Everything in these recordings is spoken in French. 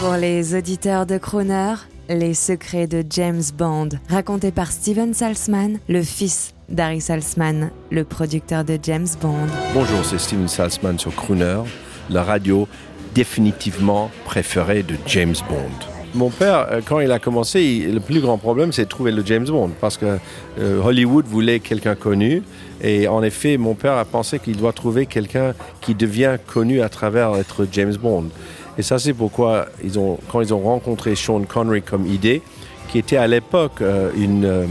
Pour les auditeurs de Crooner, les secrets de James Bond, raconté par Steven Salzman, le fils d'Harry Salzman, le producteur de James Bond. Bonjour, c'est Steven Salzman sur Crooner, la radio définitivement préférée de James Bond. Mon père, euh, quand il a commencé, il- le plus grand problème, c'est de trouver le James Bond, parce que euh, Hollywood voulait quelqu'un connu, et en effet, mon père a pensé qu'il doit trouver quelqu'un qui devient connu à travers être James Bond. Et ça, c'est pourquoi ils ont, quand ils ont rencontré Sean Connery comme idée, qui était à l'époque euh, une euh,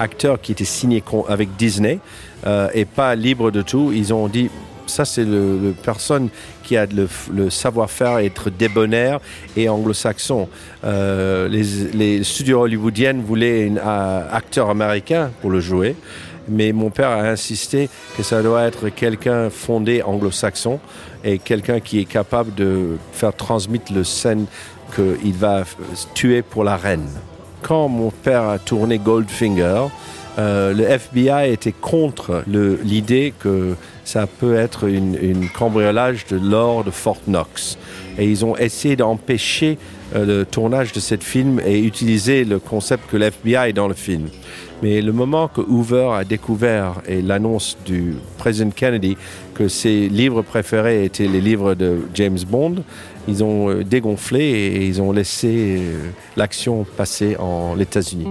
acteur qui était signé avec Disney euh, et pas libre de tout, ils ont dit ça c'est le, personne qui a le, savoir-faire être débonnaire et anglo-saxon. Euh, les, les studios hollywoodiennes voulaient un acteur américain pour le jouer, mais mon père a insisté que ça doit être quelqu'un fondé anglo-saxon et quelqu'un qui est capable de faire transmettre le scène qu'il va tuer pour la reine. Quand mon père a tourné Goldfinger, euh, le FBI était contre l'idée que ça peut être une, cambriolage de l'or de Fort Knox. Et ils ont essayé d'empêcher euh, le tournage de ce film et utiliser le concept que l'FBI est dans le film. Mais le moment que Hoover a découvert et l'annonce du président Kennedy que ses livres préférés étaient les livres de James Bond, ils ont euh, dégonflé et ils ont laissé l'action passer en États-Unis.